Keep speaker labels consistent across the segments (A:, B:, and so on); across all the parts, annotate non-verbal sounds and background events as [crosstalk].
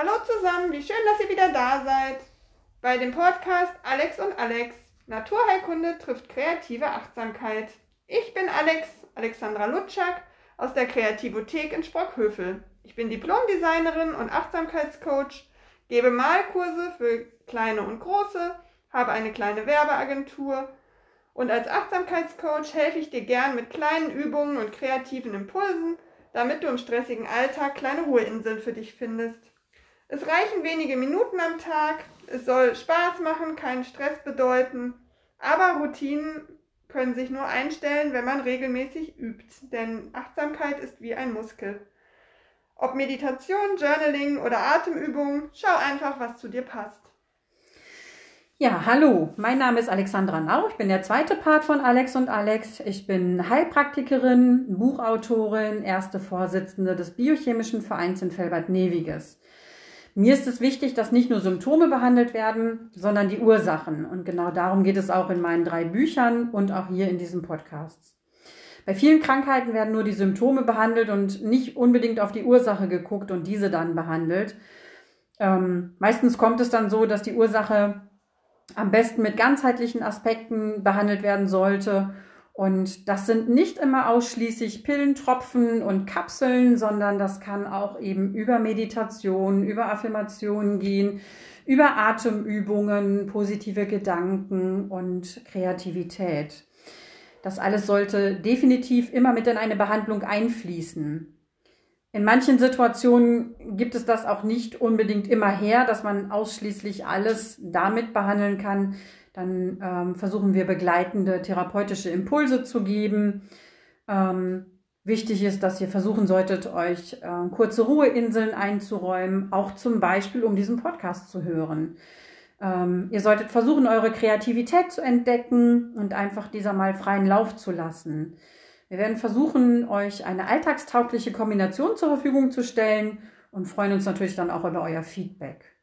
A: Hallo zusammen, wie schön, dass ihr wieder da seid. Bei dem Podcast Alex und Alex. Naturheilkunde trifft kreative Achtsamkeit. Ich bin Alex, Alexandra Lutschak aus der Kreativothek in Sprockhövel. Ich bin Diplomdesignerin und Achtsamkeitscoach, gebe Malkurse für kleine und große, habe eine kleine Werbeagentur und als Achtsamkeitscoach helfe ich dir gern mit kleinen Übungen und kreativen Impulsen, damit du im stressigen Alltag kleine Ruheinseln für dich findest. Es reichen wenige Minuten am Tag, es soll Spaß machen, keinen Stress bedeuten, aber Routinen können sich nur einstellen, wenn man regelmäßig übt, denn Achtsamkeit ist wie ein Muskel. Ob Meditation, Journaling oder Atemübungen, schau einfach, was zu dir passt.
B: Ja, hallo, mein Name ist Alexandra Nau. Ich bin der zweite Part von Alex und Alex. Ich bin Heilpraktikerin, Buchautorin, erste Vorsitzende des Biochemischen Vereins in Felbert-Neviges. Mir ist es wichtig, dass nicht nur Symptome behandelt werden, sondern die Ursachen. Und genau darum geht es auch in meinen drei Büchern und auch hier in diesem Podcast. Bei vielen Krankheiten werden nur die Symptome behandelt und nicht unbedingt auf die Ursache geguckt und diese dann behandelt. Ähm, meistens kommt es dann so, dass die Ursache am besten mit ganzheitlichen Aspekten behandelt werden sollte. Und das sind nicht immer ausschließlich Pillen, Tropfen und Kapseln, sondern das kann auch eben über Meditation, über Affirmationen gehen, über Atemübungen, positive Gedanken und Kreativität. Das alles sollte definitiv immer mit in eine Behandlung einfließen. In manchen Situationen gibt es das auch nicht unbedingt immer her, dass man ausschließlich alles damit behandeln kann. Dann ähm, versuchen wir begleitende therapeutische Impulse zu geben. Ähm, wichtig ist, dass ihr versuchen solltet, euch äh, kurze Ruheinseln einzuräumen, auch zum Beispiel, um diesen Podcast zu hören. Ähm, ihr solltet versuchen, eure Kreativität zu entdecken und einfach dieser mal freien Lauf zu lassen. Wir werden versuchen, euch eine alltagstaugliche Kombination zur Verfügung zu stellen und freuen uns natürlich dann auch über euer Feedback.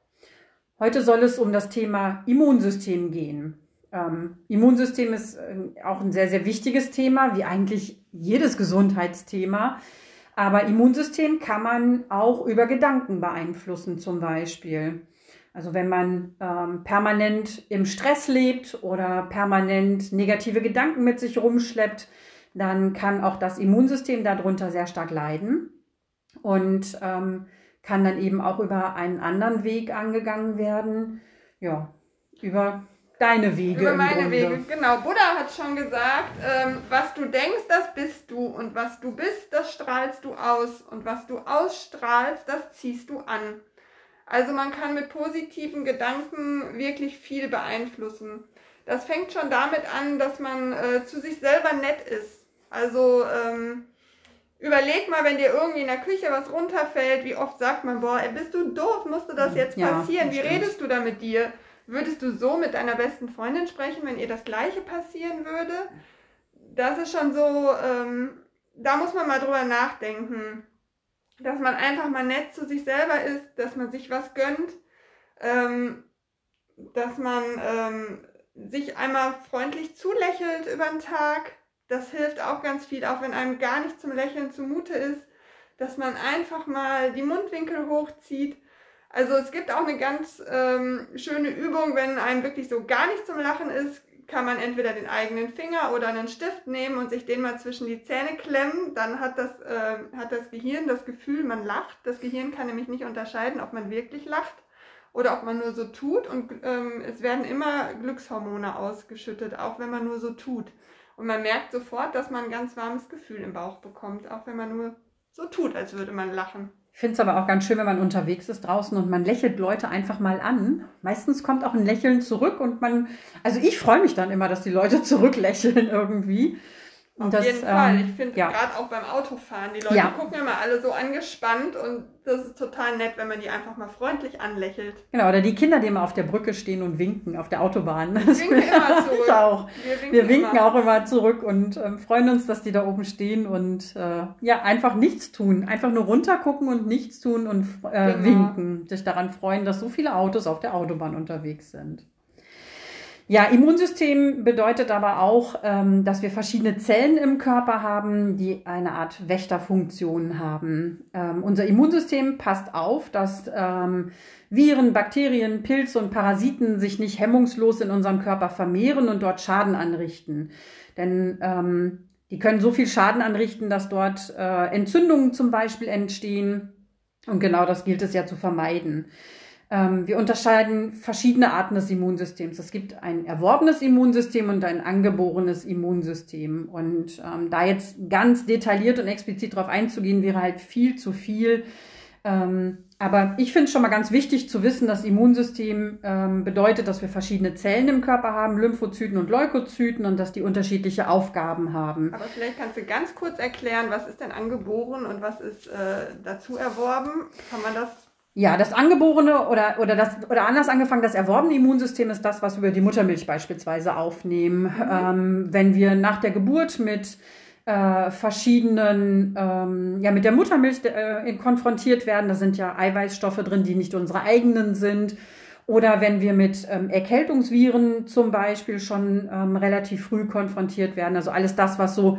B: Heute soll es um das Thema Immunsystem gehen. Ähm, Immunsystem ist äh, auch ein sehr, sehr wichtiges Thema, wie eigentlich jedes Gesundheitsthema. Aber Immunsystem kann man auch über Gedanken beeinflussen, zum Beispiel. Also wenn man ähm, permanent im Stress lebt oder permanent negative Gedanken mit sich rumschleppt, dann kann auch das Immunsystem darunter sehr stark leiden und ähm, kann dann eben auch über einen anderen Weg angegangen werden. Ja, über deine Wege.
A: Über meine Wege, genau. Buddha hat schon gesagt, ähm, was du denkst, das bist du. Und was du bist, das strahlst du aus. Und was du ausstrahlst, das ziehst du an. Also man kann mit positiven Gedanken wirklich viel beeinflussen. Das fängt schon damit an, dass man äh, zu sich selber nett ist. Also ähm, überleg mal, wenn dir irgendwie in der Küche was runterfällt, wie oft sagt man, boah, ey, bist du doof, musste das jetzt ja, passieren? Wie redest du da mit dir? Würdest du so mit deiner besten Freundin sprechen, wenn ihr das gleiche passieren würde? Das ist schon so, ähm, da muss man mal drüber nachdenken. Dass man einfach mal nett zu sich selber ist, dass man sich was gönnt, ähm, dass man ähm, sich einmal freundlich zulächelt über den Tag, das hilft auch ganz viel, auch wenn einem gar nicht zum Lächeln zumute ist, dass man einfach mal die Mundwinkel hochzieht. Also es gibt auch eine ganz ähm, schöne Übung, wenn einem wirklich so gar nicht zum Lachen ist, kann man entweder den eigenen Finger oder einen Stift nehmen und sich den mal zwischen die Zähne klemmen. Dann hat das, äh, hat das Gehirn das Gefühl, man lacht. Das Gehirn kann nämlich nicht unterscheiden, ob man wirklich lacht oder ob man nur so tut. Und ähm, es werden immer Glückshormone ausgeschüttet, auch wenn man nur so tut. Und man merkt sofort, dass man ein ganz warmes Gefühl im Bauch bekommt, auch wenn man nur so tut, als würde man lachen.
B: Ich finde es aber auch ganz schön, wenn man unterwegs ist draußen und man lächelt Leute einfach mal an. Meistens kommt auch ein Lächeln zurück und man, also ich freue mich dann immer, dass die Leute zurücklächeln irgendwie.
A: Und Auf das, jeden Fall. Ähm, ich finde ja. gerade auch beim Autofahren, die Leute ja. gucken immer alle so angespannt und das ist total nett, wenn man die einfach mal freundlich anlächelt.
B: Genau, oder die Kinder, die immer auf der Brücke stehen und winken auf der Autobahn.
A: Wir [laughs] winken immer [laughs] zurück.
B: auch. Wir winken, Wir winken immer. auch immer zurück und ähm, freuen uns, dass die da oben stehen und äh, ja, einfach nichts tun. Einfach nur runtergucken und nichts tun und äh, genau. winken. Sich daran freuen, dass so viele Autos auf der Autobahn unterwegs sind. Ja, Immunsystem bedeutet aber auch, ähm, dass wir verschiedene Zellen im Körper haben, die eine Art Wächterfunktion haben. Ähm, unser Immunsystem passt auf, dass ähm, Viren, Bakterien, Pilze und Parasiten sich nicht hemmungslos in unserem Körper vermehren und dort Schaden anrichten. Denn ähm, die können so viel Schaden anrichten, dass dort äh, Entzündungen zum Beispiel entstehen. Und genau das gilt es ja zu vermeiden. Ähm, wir unterscheiden verschiedene Arten des Immunsystems. Es gibt ein erworbenes Immunsystem und ein angeborenes Immunsystem. Und ähm, da jetzt ganz detailliert und explizit darauf einzugehen, wäre halt viel zu viel. Ähm, aber ich finde es schon mal ganz wichtig zu wissen, das Immunsystem ähm, bedeutet, dass wir verschiedene Zellen im Körper haben, Lymphozyten und Leukozyten und dass die unterschiedliche Aufgaben haben.
A: Aber vielleicht kannst du ganz kurz erklären, was ist denn angeboren und was ist äh, dazu erworben? Kann man das
B: ja, das angeborene oder, oder, das, oder anders angefangen, das erworbene Immunsystem ist das, was wir über die Muttermilch beispielsweise aufnehmen. Mhm. Ähm, wenn wir nach der Geburt mit äh, verschiedenen, ähm, ja, mit der Muttermilch äh, konfrontiert werden, da sind ja Eiweißstoffe drin, die nicht unsere eigenen sind. Oder wenn wir mit ähm, Erkältungsviren zum Beispiel schon ähm, relativ früh konfrontiert werden. Also alles das, was so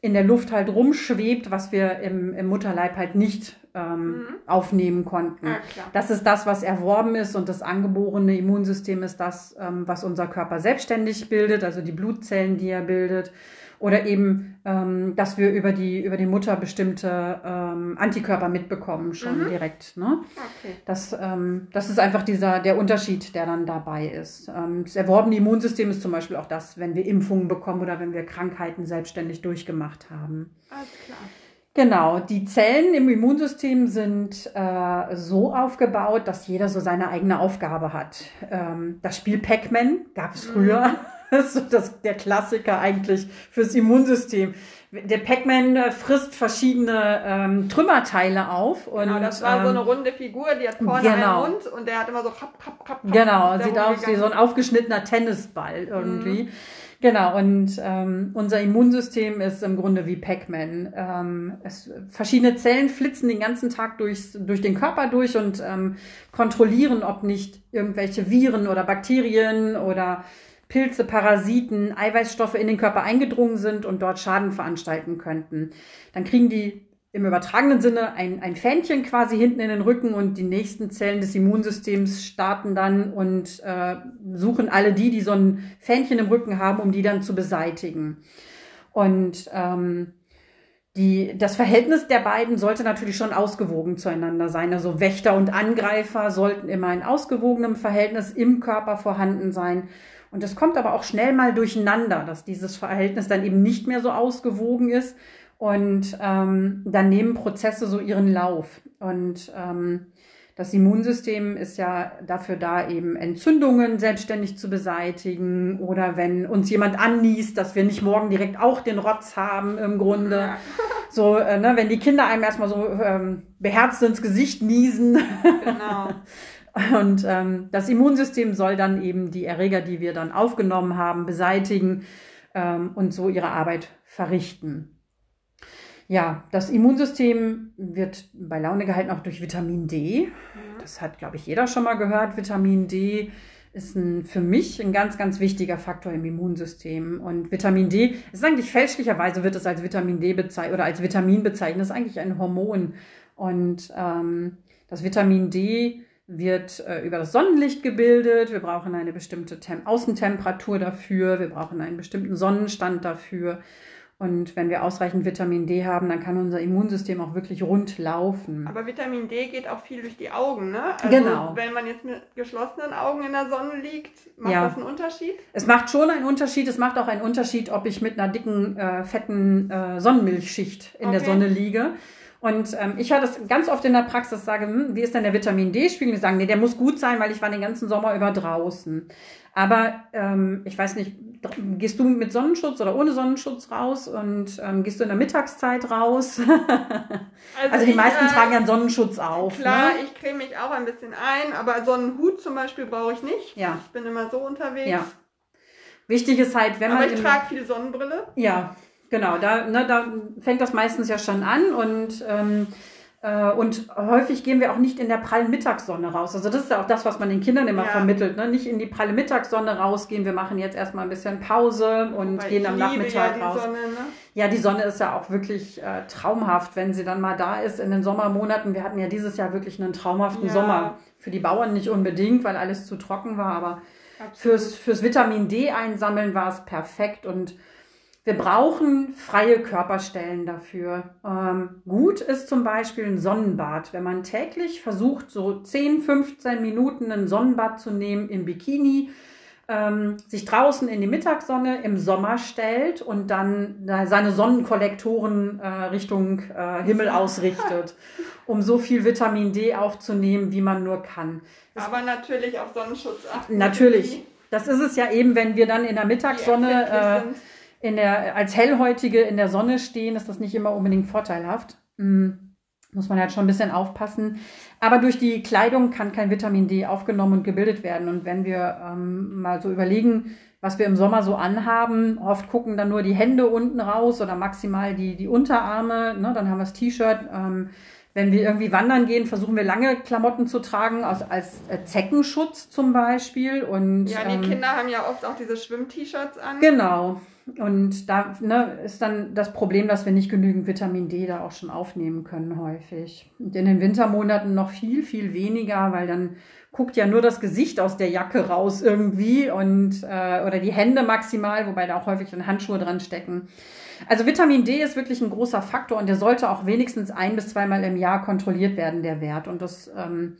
B: in der Luft halt rumschwebt, was wir im, im Mutterleib halt nicht ähm, mhm. aufnehmen konnten. Ja, das ist das, was erworben ist und das angeborene Immunsystem ist das, ähm, was unser Körper selbstständig bildet, also die Blutzellen, die er bildet. Oder eben, ähm, dass wir über die, über die Mutter bestimmte ähm, Antikörper mitbekommen, schon mhm. direkt. Ne? Okay. Das, ähm, das ist einfach dieser, der Unterschied, der dann dabei ist. Ähm, das erworbene Immunsystem ist zum Beispiel auch das, wenn wir Impfungen bekommen oder wenn wir Krankheiten selbstständig durchgemacht haben. Alles klar. Genau, die Zellen im Immunsystem sind äh, so aufgebaut, dass jeder so seine eigene Aufgabe hat. Ähm, das Spiel Pac-Man gab es früher. Mhm. [laughs] Das ist so das, der Klassiker eigentlich fürs Immunsystem. Der Pac-Man äh, frisst verschiedene ähm, Trümmerteile auf. Und,
A: genau, das war ähm, so eine runde Figur, die hat vorne genau. einen Mund und der hat immer so kapp, kapp, kapp.
B: Genau, sieht aus wie so ein aufgeschnittener Tennisball irgendwie. Mhm. Genau, und ähm, unser Immunsystem ist im Grunde wie Pac-Man. Ähm, verschiedene Zellen flitzen den ganzen Tag durchs, durch den Körper durch und ähm, kontrollieren, ob nicht irgendwelche Viren oder Bakterien oder Pilze, Parasiten, Eiweißstoffe in den Körper eingedrungen sind und dort Schaden veranstalten könnten. Dann kriegen die im übertragenen Sinne ein, ein Fähnchen quasi hinten in den Rücken und die nächsten Zellen des Immunsystems starten dann und äh, suchen alle die, die so ein Fähnchen im Rücken haben, um die dann zu beseitigen. Und ähm, die, das Verhältnis der beiden sollte natürlich schon ausgewogen zueinander sein. Also Wächter und Angreifer sollten immer in ausgewogenem Verhältnis im Körper vorhanden sein. Und es kommt aber auch schnell mal durcheinander, dass dieses Verhältnis dann eben nicht mehr so ausgewogen ist und ähm, dann nehmen Prozesse so ihren Lauf. Und ähm, das Immunsystem ist ja dafür da, eben Entzündungen selbstständig zu beseitigen oder wenn uns jemand anniest, dass wir nicht morgen direkt auch den Rotz haben im Grunde. [laughs] So, äh, ne, wenn die Kinder einem erstmal so ähm, beherzt ins Gesicht niesen. Genau. [laughs] Und ähm, das Immunsystem soll dann eben die Erreger, die wir dann aufgenommen haben, beseitigen ähm, und so ihre Arbeit verrichten. Ja, das Immunsystem wird bei Laune gehalten auch durch Vitamin D. Das hat, glaube ich, jeder schon mal gehört. Vitamin D ist ein, für mich ein ganz, ganz wichtiger Faktor im Immunsystem. Und Vitamin D ist eigentlich fälschlicherweise wird es als Vitamin D bezeichnet oder als Vitamin bezeichnet. Das ist eigentlich ein Hormon. Und ähm, das Vitamin D wird äh, über das Sonnenlicht gebildet. Wir brauchen eine bestimmte Tem Außentemperatur dafür. Wir brauchen einen bestimmten Sonnenstand dafür. Und wenn wir ausreichend Vitamin D haben, dann kann unser Immunsystem auch wirklich rund laufen.
A: Aber Vitamin D geht auch viel durch die Augen, ne?
B: Also genau.
A: Wenn man jetzt mit geschlossenen Augen in der Sonne liegt, macht ja. das einen Unterschied?
B: Es macht schon einen Unterschied. Es macht auch einen Unterschied, ob ich mit einer dicken, äh, fetten äh, Sonnenmilchschicht in okay. der Sonne liege. Und ähm, ich höre das ganz oft in der Praxis, sage, hm, wie ist denn der Vitamin D-Spiegel? Die sagen, nee, der muss gut sein, weil ich war den ganzen Sommer über draußen. Aber ähm, ich weiß nicht, gehst du mit Sonnenschutz oder ohne Sonnenschutz raus und ähm, gehst du in der Mittagszeit raus? [laughs] also, also, die ich, meisten äh, tragen ja Sonnenschutz auf.
A: Klar, ne? ich creme mich auch ein bisschen ein, aber so einen Hut zum Beispiel brauche ich nicht. Ja. Ich bin immer so unterwegs. Ja.
B: Wichtig ist halt, wenn
A: aber
B: man.
A: Aber ich trage viel Sonnenbrille.
B: Ja, genau. Da, ne, da fängt das meistens ja schon an und ähm, Äh, und häufig gehen wir auch nicht in der prallen Mittagssonne raus. Also das ist ja auch das, was man den Kindern immer ja. vermittelt. Ne? Nicht in die pralle Mittagssonne rausgehen. Wir machen jetzt erstmal ein bisschen Pause und Weil gehen am Nachmittag ja raus. Sonne, ne? Ja, die Sonne ist ja auch wirklich äh, traumhaft, wenn sie dann mal da ist in den Sommermonaten. Wir hatten ja dieses Jahr wirklich einen traumhaften ja. Sommer. Für die Bauern nicht unbedingt, weil alles zu trocken war, aber fürs, fürs Vitamin D einsammeln war es perfekt und wir brauchen freie Körperstellen dafür. Ähm, gut ist zum Beispiel ein Sonnenbad. Wenn man täglich versucht, so 10, 15 Minuten ein Sonnenbad zu nehmen im Bikini, ähm, sich draußen in die Mittagssonne im Sommer stellt und dann seine Sonnenkollektoren äh, Richtung äh, Himmel ausrichtet, [laughs] um so viel Vitamin D aufzunehmen, wie man nur kann.
A: Aber natürlich auf Sonnenschutz achten.
B: Natürlich. Das ist es ja eben, wenn wir dann in der Mittagssonne in der, als Hellhäutige in der Sonne stehen, ist das nicht immer unbedingt vorteilhaft. Mhm. Muss man halt schon ein bisschen aufpassen. Aber durch die Kleidung kann kein Vitamin D aufgenommen und gebildet werden. Und wenn wir ähm, mal so überlegen, was wir im Sommer so anhaben, oft gucken dann nur die Hände unten raus oder maximal die, die Unterarme. Ne? Dann haben wir das T-Shirt. Ähm, wenn wir irgendwie wandern gehen, versuchen wir lange Klamotten zu tragen, als, als äh, Zeckenschutz zum Beispiel. Und,
A: ja, die ähm, Kinder haben ja oft auch diese Schwimm-T-Shirts an.
B: Genau. Und da ne, ist dann das Problem, dass wir nicht genügend Vitamin D da auch schon aufnehmen können häufig. Und in den Wintermonaten noch viel, viel weniger, weil dann guckt ja nur das Gesicht aus der Jacke raus irgendwie und äh, oder die Hände maximal, wobei da auch häufig dann Handschuhe dran stecken. Also Vitamin D ist wirklich ein großer Faktor und der sollte auch wenigstens ein bis zweimal im Jahr kontrolliert werden, der Wert. Und das ähm,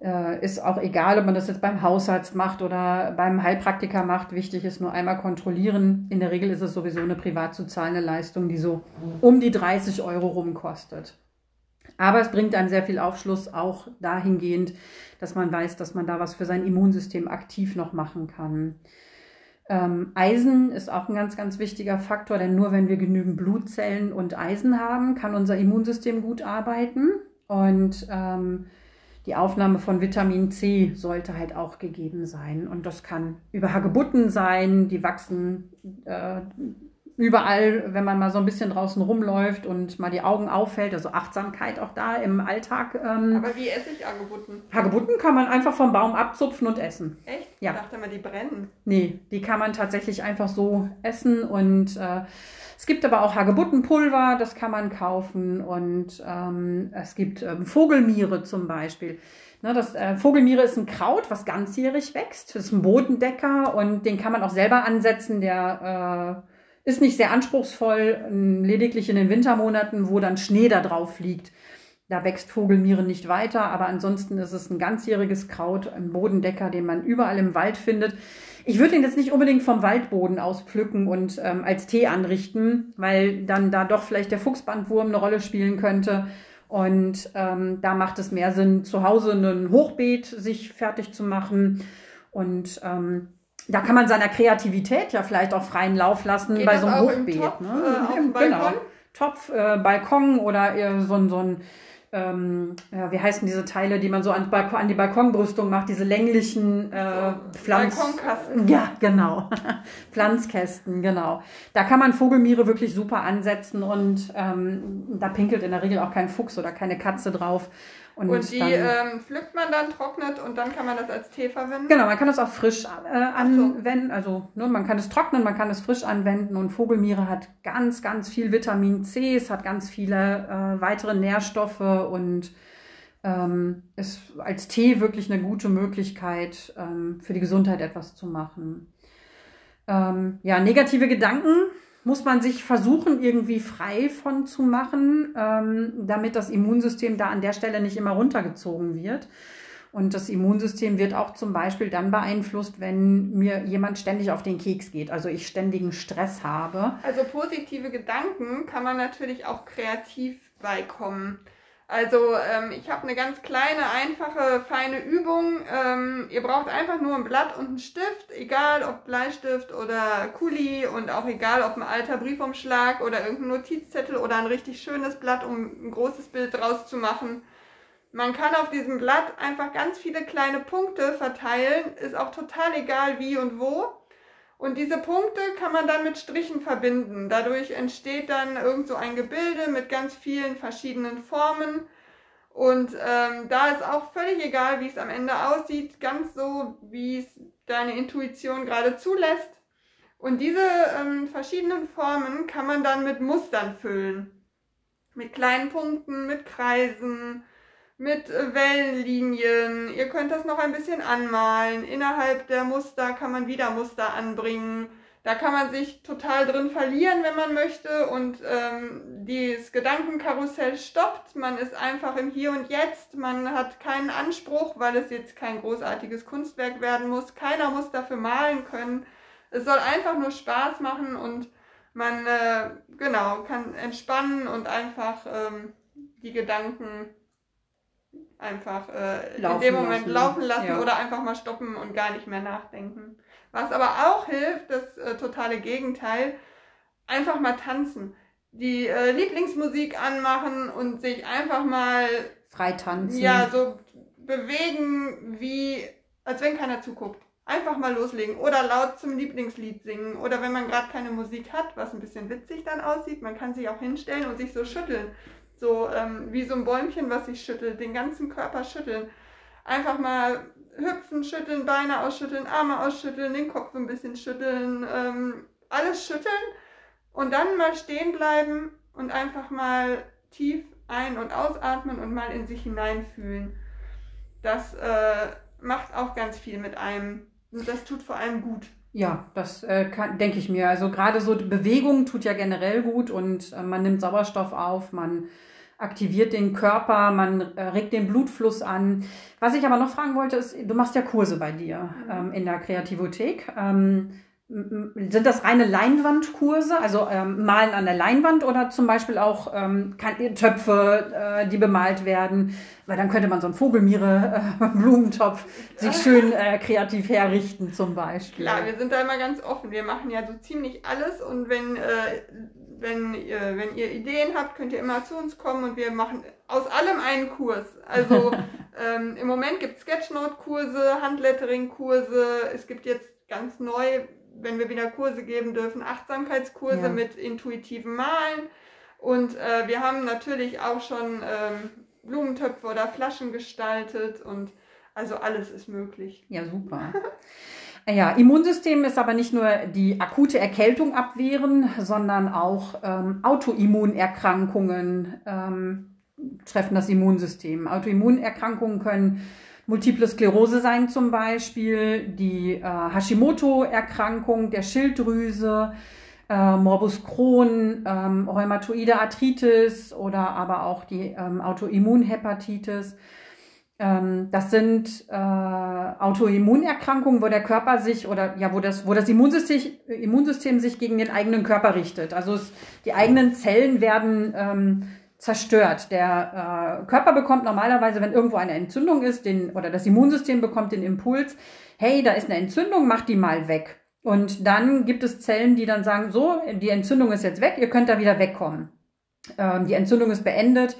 B: äh, ist auch egal, ob man das jetzt beim Hausarzt macht oder beim Heilpraktiker macht. Wichtig ist nur einmal kontrollieren. In der Regel ist es sowieso eine privat zu zahlende Leistung, die so um die 30 Euro rum kostet. Aber es bringt einem sehr viel Aufschluss, auch dahingehend, dass man weiß, dass man da was für sein Immunsystem aktiv noch machen kann. Ähm, Eisen ist auch ein ganz, ganz wichtiger Faktor, denn nur wenn wir genügend Blutzellen und Eisen haben, kann unser Immunsystem gut arbeiten. Und ähm, die Aufnahme von Vitamin C sollte halt auch gegeben sein. Und das kann über Hagebutten sein, die wachsen äh, überall, wenn man mal so ein bisschen draußen rumläuft und mal die Augen auffällt, also Achtsamkeit auch da im Alltag.
A: Ähm, Aber wie esse ich Hagebutten?
B: Hagebutten kann man einfach vom Baum abzupfen und essen.
A: Echt? Ja. Ich dachte mal, die brennen.
B: Nee, die kann man tatsächlich einfach so essen und äh, es gibt aber auch Hagebuttenpulver, das kann man kaufen. Und ähm, es gibt ähm, Vogelmiere zum Beispiel. Ne, das äh, Vogelmiere ist ein Kraut, was ganzjährig wächst. Das ist ein Bodendecker und den kann man auch selber ansetzen. Der äh, ist nicht sehr anspruchsvoll, lediglich in den Wintermonaten, wo dann Schnee da drauf liegt. Da wächst Vogelmiere nicht weiter, aber ansonsten ist es ein ganzjähriges Kraut, ein Bodendecker, den man überall im Wald findet. Ich würde ihn jetzt nicht unbedingt vom Waldboden aus pflücken und ähm, als Tee anrichten, weil dann da doch vielleicht der Fuchsbandwurm eine Rolle spielen könnte. Und ähm, da macht es mehr Sinn, zu Hause ein Hochbeet sich fertig zu machen. Und ähm, da kann man seiner Kreativität ja vielleicht auch freien Lauf lassen Geht bei so einem Hochbeet. Topf, ne? äh, auf dem Balkon? Genau. Topf, äh, Balkon oder äh, so, so ein ähm, ja, wie heißen diese Teile, die man so an, Balkon, an die Balkonbrüstung macht, diese länglichen äh, Pflanz...
A: Balkonkasten.
B: Ja, genau. [laughs] Pflanzkästen, genau. Da kann man Vogelmiere wirklich super ansetzen und ähm, da pinkelt in der Regel auch kein Fuchs oder keine Katze drauf.
A: Und, und die dann, ähm, pflückt man dann, trocknet und dann kann man das als Tee verwenden?
B: Genau, man kann das auch frisch äh, anwenden. So. Also ne, man kann es trocknen, man kann es frisch anwenden. Und Vogelmiere hat ganz, ganz viel Vitamin C, es hat ganz viele äh, weitere Nährstoffe und ähm, ist als Tee wirklich eine gute Möglichkeit, ähm, für die Gesundheit etwas zu machen. Ähm, ja, negative Gedanken muss man sich versuchen, irgendwie frei von zu machen, ähm, damit das Immunsystem da an der Stelle nicht immer runtergezogen wird. Und das Immunsystem wird auch zum Beispiel dann beeinflusst, wenn mir jemand ständig auf den Keks geht, also ich ständigen Stress habe.
A: Also positive Gedanken kann man natürlich auch kreativ beikommen. Also ähm, ich habe eine ganz kleine, einfache, feine Übung. Ähm, ihr braucht einfach nur ein Blatt und einen Stift, egal ob Bleistift oder Kuli und auch egal ob ein alter Briefumschlag oder irgendein Notizzettel oder ein richtig schönes Blatt, um ein großes Bild draus zu machen. Man kann auf diesem Blatt einfach ganz viele kleine Punkte verteilen, ist auch total egal wie und wo. Und diese Punkte kann man dann mit Strichen verbinden. Dadurch entsteht dann irgend so ein Gebilde mit ganz vielen verschiedenen Formen. Und ähm, da ist auch völlig egal, wie es am Ende aussieht, ganz so, wie es deine Intuition gerade zulässt. Und diese ähm, verschiedenen Formen kann man dann mit Mustern füllen. Mit kleinen Punkten, mit Kreisen, mit Wellenlinien. Ihr könnt das noch ein bisschen anmalen. Innerhalb der Muster kann man wieder Muster anbringen. Da kann man sich total drin verlieren, wenn man möchte. Und ähm, dieses Gedankenkarussell stoppt. Man ist einfach im Hier und Jetzt. Man hat keinen Anspruch, weil es jetzt kein großartiges Kunstwerk werden muss. Keiner muss dafür malen können. Es soll einfach nur Spaß machen und man äh, genau kann entspannen und einfach ähm, die Gedanken einfach äh, in dem Moment lassen. laufen lassen ja. oder einfach mal stoppen und gar nicht mehr nachdenken. Was aber auch hilft, das äh, totale Gegenteil, einfach mal tanzen. Die äh, Lieblingsmusik anmachen und sich einfach mal
B: frei tanzen.
A: Ja, so bewegen, wie als wenn keiner zuguckt. Einfach mal loslegen oder laut zum Lieblingslied singen. Oder wenn man gerade keine Musik hat, was ein bisschen witzig dann aussieht, man kann sich auch hinstellen und sich so schütteln. So ähm, wie so ein Bäumchen, was sich schüttelt, den ganzen Körper schütteln. Einfach mal hüpfen, schütteln, Beine ausschütteln, Arme ausschütteln, den Kopf ein bisschen schütteln, ähm, alles schütteln und dann mal stehen bleiben und einfach mal tief ein- und ausatmen und mal in sich hineinfühlen. Das äh, macht auch ganz viel mit einem. Und das tut vor allem gut.
B: Ja, das äh, denke ich mir. Also gerade so Bewegung tut ja generell gut und äh, man nimmt Sauerstoff auf, man aktiviert den Körper, man äh, regt den Blutfluss an. Was ich aber noch fragen wollte, ist, du machst ja Kurse bei dir mhm. ähm, in der Kreativothek. Ähm, sind das reine Leinwandkurse, also ähm, Malen an der Leinwand oder zum Beispiel auch ähm, Töpfe, äh, die bemalt werden? Weil dann könnte man so einen Vogelmiere-Blumentopf äh, [laughs] sich [laughs] schön äh, kreativ herrichten zum Beispiel.
A: Klar, wir sind da immer ganz offen. Wir machen ja so ziemlich alles und wenn, äh, wenn, ihr, wenn ihr Ideen habt, könnt ihr immer zu uns kommen und wir machen aus allem einen Kurs. Also [laughs] ähm, im Moment gibt es Sketchnote-Kurse, Handlettering-Kurse, es gibt jetzt ganz neu wenn wir wieder Kurse geben dürfen, Achtsamkeitskurse ja. mit intuitivem Malen. Und äh, wir haben natürlich auch schon ähm, Blumentöpfe oder Flaschen gestaltet und also alles ist möglich.
B: Ja, super. [laughs] Ja, Immunsystem ist aber nicht nur die akute Erkältung abwehren, sondern auch ähm, Autoimmunerkrankungen ähm, treffen das Immunsystem. Autoimmunerkrankungen können Multiple Sklerose sein zum Beispiel, die äh, Hashimoto-Erkrankung der Schilddrüse, äh, Morbus Crohn, ähm, Rheumatoide Arthritis oder aber auch die ähm, Autoimmunhepatitis. Ähm, das sind äh, Autoimmunerkrankungen, wo der Körper sich oder ja, wo das, wo das Immunsystem, Immunsystem sich gegen den eigenen Körper richtet. Also es, die eigenen Zellen werden ähm, zerstört. Der äh, Körper bekommt normalerweise, wenn irgendwo eine Entzündung ist, den, oder das Immunsystem bekommt den Impuls, hey, da ist eine Entzündung, mach die mal weg. Und dann gibt es Zellen, die dann sagen, so, die Entzündung ist jetzt weg, ihr könnt da wieder wegkommen. Ähm, die Entzündung ist beendet,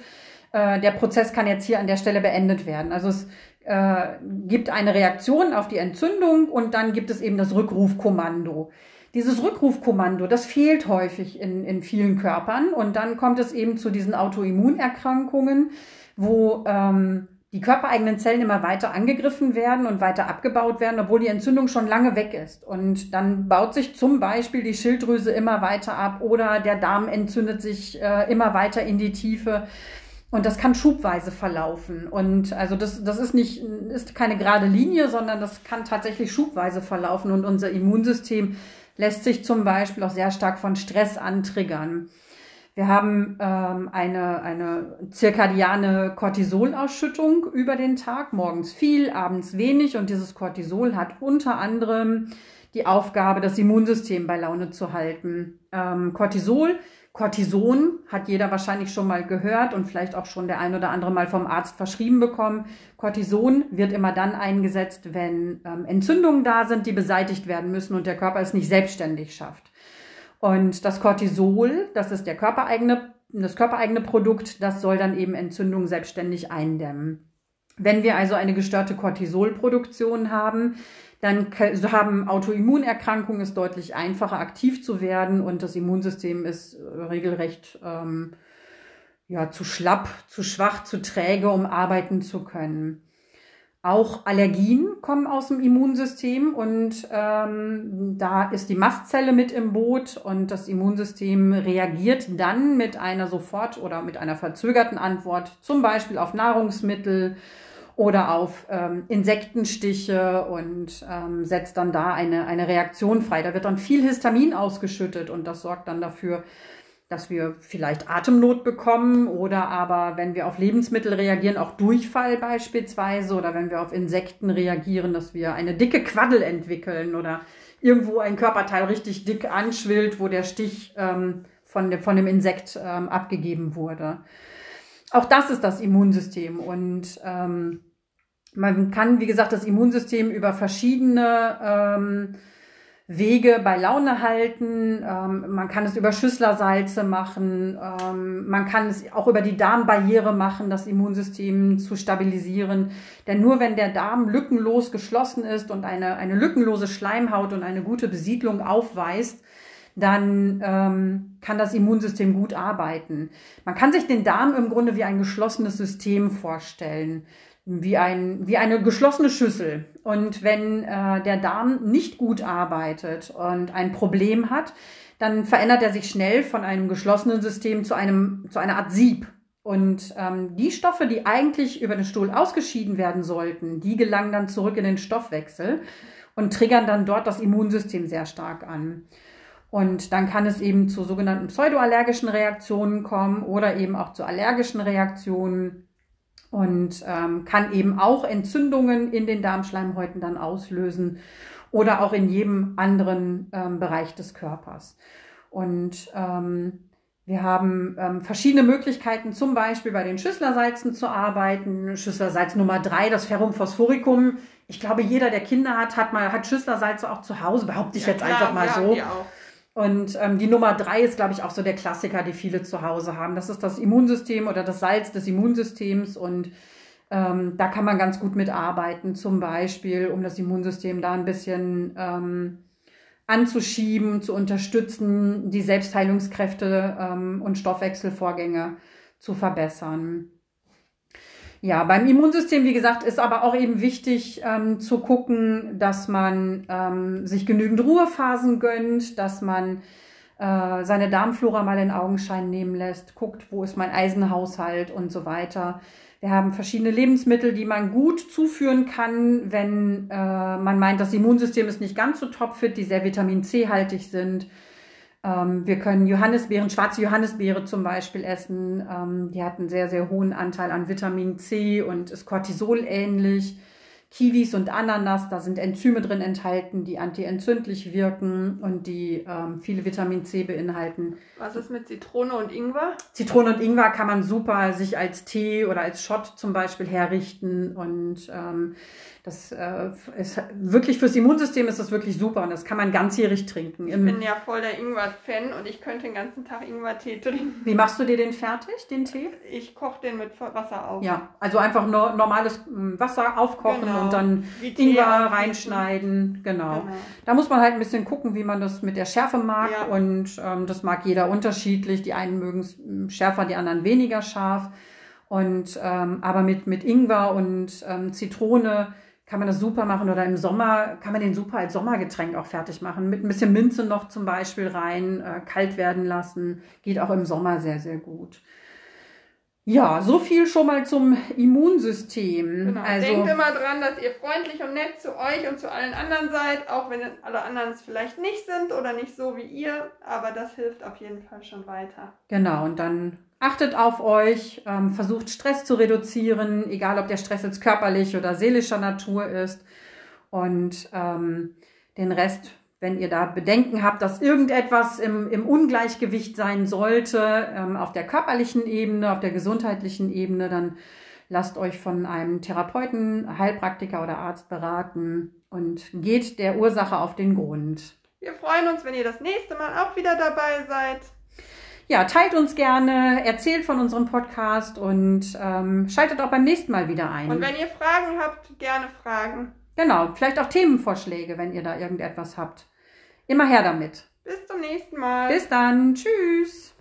B: äh, der Prozess kann jetzt hier an der Stelle beendet werden. Also es äh, gibt eine Reaktion auf die Entzündung und dann gibt es eben das Rückrufkommando. Dieses Rückrufkommando, das fehlt häufig in, in vielen Körpern und dann kommt es eben zu diesen Autoimmunerkrankungen, wo ähm, die körpereigenen Zellen immer weiter angegriffen werden und weiter abgebaut werden, obwohl die Entzündung schon lange weg ist. Und dann baut sich zum Beispiel die Schilddrüse immer weiter ab oder der Darm entzündet sich äh, immer weiter in die Tiefe. Und das kann schubweise verlaufen. Und also das, das ist nicht, ist keine gerade Linie, sondern das kann tatsächlich schubweise verlaufen. Und unser Immunsystem lässt sich zum Beispiel auch sehr stark von Stress antriggern. Wir haben ähm, eine, eine zirkadiane Cortisolausschüttung über den Tag, morgens viel, abends wenig. Und dieses Cortisol hat unter anderem die Aufgabe, das Immunsystem bei Laune zu halten. Ähm, Cortisol Cortison hat jeder wahrscheinlich schon mal gehört und vielleicht auch schon der ein oder andere mal vom Arzt verschrieben bekommen. Cortison wird immer dann eingesetzt, wenn ähm, Entzündungen da sind, die beseitigt werden müssen und der Körper es nicht selbstständig schafft. Und das Cortisol, das ist der körpereigene, das körpereigene Produkt, das soll dann eben Entzündungen selbstständig eindämmen. Wenn wir also eine gestörte Cortisolproduktion haben, dann haben Autoimmunerkrankungen es deutlich einfacher, aktiv zu werden und das Immunsystem ist äh, regelrecht ähm, ja, zu schlapp, zu schwach, zu träge, um arbeiten zu können. Auch Allergien kommen aus dem Immunsystem und ähm, da ist die Mastzelle mit im Boot und das Immunsystem reagiert dann mit einer sofort oder mit einer verzögerten Antwort, zum Beispiel auf Nahrungsmittel oder auf ähm, Insektenstiche und ähm, setzt dann da eine, eine Reaktion frei. Da wird dann viel Histamin ausgeschüttet und das sorgt dann dafür, dass wir vielleicht Atemnot bekommen oder aber, wenn wir auf Lebensmittel reagieren, auch Durchfall beispielsweise oder wenn wir auf Insekten reagieren, dass wir eine dicke Quaddel entwickeln oder irgendwo ein Körperteil richtig dick anschwillt, wo der Stich ähm, von, dem, von dem Insekt ähm, abgegeben wurde. Auch das ist das Immunsystem und ähm, man kann, wie gesagt, das Immunsystem über verschiedene ähm, Wege bei Laune halten. Ähm, man kann es über Schüsslersalze machen. Ähm, man kann es auch über die Darmbarriere machen, das Immunsystem zu stabilisieren. Denn nur wenn der Darm lückenlos geschlossen ist und eine, eine lückenlose Schleimhaut und eine gute Besiedlung aufweist, dann ähm, kann das Immunsystem gut arbeiten. Man kann sich den Darm im Grunde wie ein geschlossenes System vorstellen wie, ein, wie eine geschlossene Schüssel. Und wenn äh, der Darm nicht gut arbeitet und ein Problem hat, dann verändert er sich schnell von einem geschlossenen System zu, einem, zu einer Art Sieb. Und ähm, die Stoffe, die eigentlich über den Stuhl ausgeschieden werden sollten, die gelangen dann zurück in den Stoffwechsel und triggern dann dort das Immunsystem sehr stark an. Und dann kann es eben zu sogenannten pseudoallergischen Reaktionen kommen oder eben auch zu allergischen Reaktionen und ähm, kann eben auch Entzündungen in den Darmschleimhäuten dann auslösen oder auch in jedem anderen ähm, Bereich des Körpers. Und ähm, wir haben ähm, verschiedene Möglichkeiten, zum Beispiel bei den Schüsslersalzen zu arbeiten. Schüsslersalz Nummer drei, das Ferrum phosphoricum. Ich glaube, jeder, der Kinder hat, hat mal hat Schüsslersalze auch zu Hause, behaupte ich ja, jetzt klar, einfach mal ja, so. Und ähm, die Nummer drei ist, glaube ich, auch so der Klassiker, die viele zu Hause haben. Das ist das Immunsystem oder das Salz des Immunsystems und ähm, da kann man ganz gut mitarbeiten, zum Beispiel, um das Immunsystem da ein bisschen ähm, anzuschieben, zu unterstützen, die Selbstheilungskräfte ähm, und Stoffwechselvorgänge zu verbessern. Ja, beim Immunsystem, wie gesagt, ist aber auch eben wichtig ähm, zu gucken, dass man ähm, sich genügend Ruhephasen gönnt, dass man äh, seine Darmflora mal in Augenschein nehmen lässt, guckt, wo ist mein Eisenhaushalt und so weiter. Wir haben verschiedene Lebensmittel, die man gut zuführen kann, wenn äh, man meint, das Immunsystem ist nicht ganz so topfit, die sehr Vitamin C-haltig sind. Ähm, wir können Johannisbeeren, schwarze Johannisbeere zum Beispiel essen. Ähm, die hat einen sehr, sehr hohen Anteil an Vitamin C und ist Cortisol ähnlich. Kiwis und Ananas, da sind Enzyme drin enthalten, die antientzündlich wirken und die ähm, viele Vitamin C beinhalten.
A: Was ist mit Zitrone und Ingwer?
B: Zitrone und Ingwer kann man super sich als Tee oder als Shot zum Beispiel herrichten und ähm, das äh, ist wirklich fürs Immunsystem ist das wirklich super und das kann man ganzjährig trinken.
A: ich bin ja voll der Ingwer-Fan und ich könnte den ganzen Tag Ingwer-Tee trinken.
B: Wie machst du dir den fertig, den Tee?
A: Ich koche den mit Wasser auf.
B: Ja, also einfach nur normales hm, Wasser aufkochen genau. und dann Ingwer reinschneiden. Genau. genau. Da muss man halt ein bisschen gucken, wie man das mit der Schärfe mag ja. und ähm, das mag jeder unterschiedlich. Die einen mögen es hm, schärfer, die anderen weniger scharf. Und ähm, aber mit, mit Ingwer und ähm, Zitrone kann man das super machen oder im Sommer kann man den super als Sommergetränk auch fertig machen. Mit ein bisschen Minze noch zum Beispiel rein, äh, kalt werden lassen. Geht auch im Sommer sehr, sehr gut. Ja, so viel schon mal zum Immunsystem.
A: Genau. Also, Denkt immer dran, dass ihr freundlich und nett zu euch und zu allen anderen seid, auch wenn alle anderen es vielleicht nicht sind oder nicht so wie ihr, aber das hilft auf jeden Fall schon weiter.
B: Genau, und dann Achtet auf euch, ähm, versucht Stress zu reduzieren, egal ob der Stress jetzt körperlich oder seelischer Natur ist. Und ähm, den Rest, wenn ihr da Bedenken habt, dass irgendetwas im, im Ungleichgewicht sein sollte, ähm, auf der körperlichen Ebene, auf der gesundheitlichen Ebene, dann lasst euch von einem Therapeuten, Heilpraktiker oder Arzt beraten und geht der Ursache auf den Grund.
A: Wir freuen uns, wenn ihr das nächste Mal auch wieder dabei seid
B: ja, teilt uns gerne, erzählt von unserem Podcast und ähm, schaltet auch beim nächsten Mal wieder ein.
A: Und wenn ihr Fragen habt, gerne Fragen.
B: Genau, vielleicht auch Themenvorschläge, wenn ihr da irgendetwas habt. Immer her damit.
A: Bis zum nächsten Mal.
B: Bis dann. Tschüss.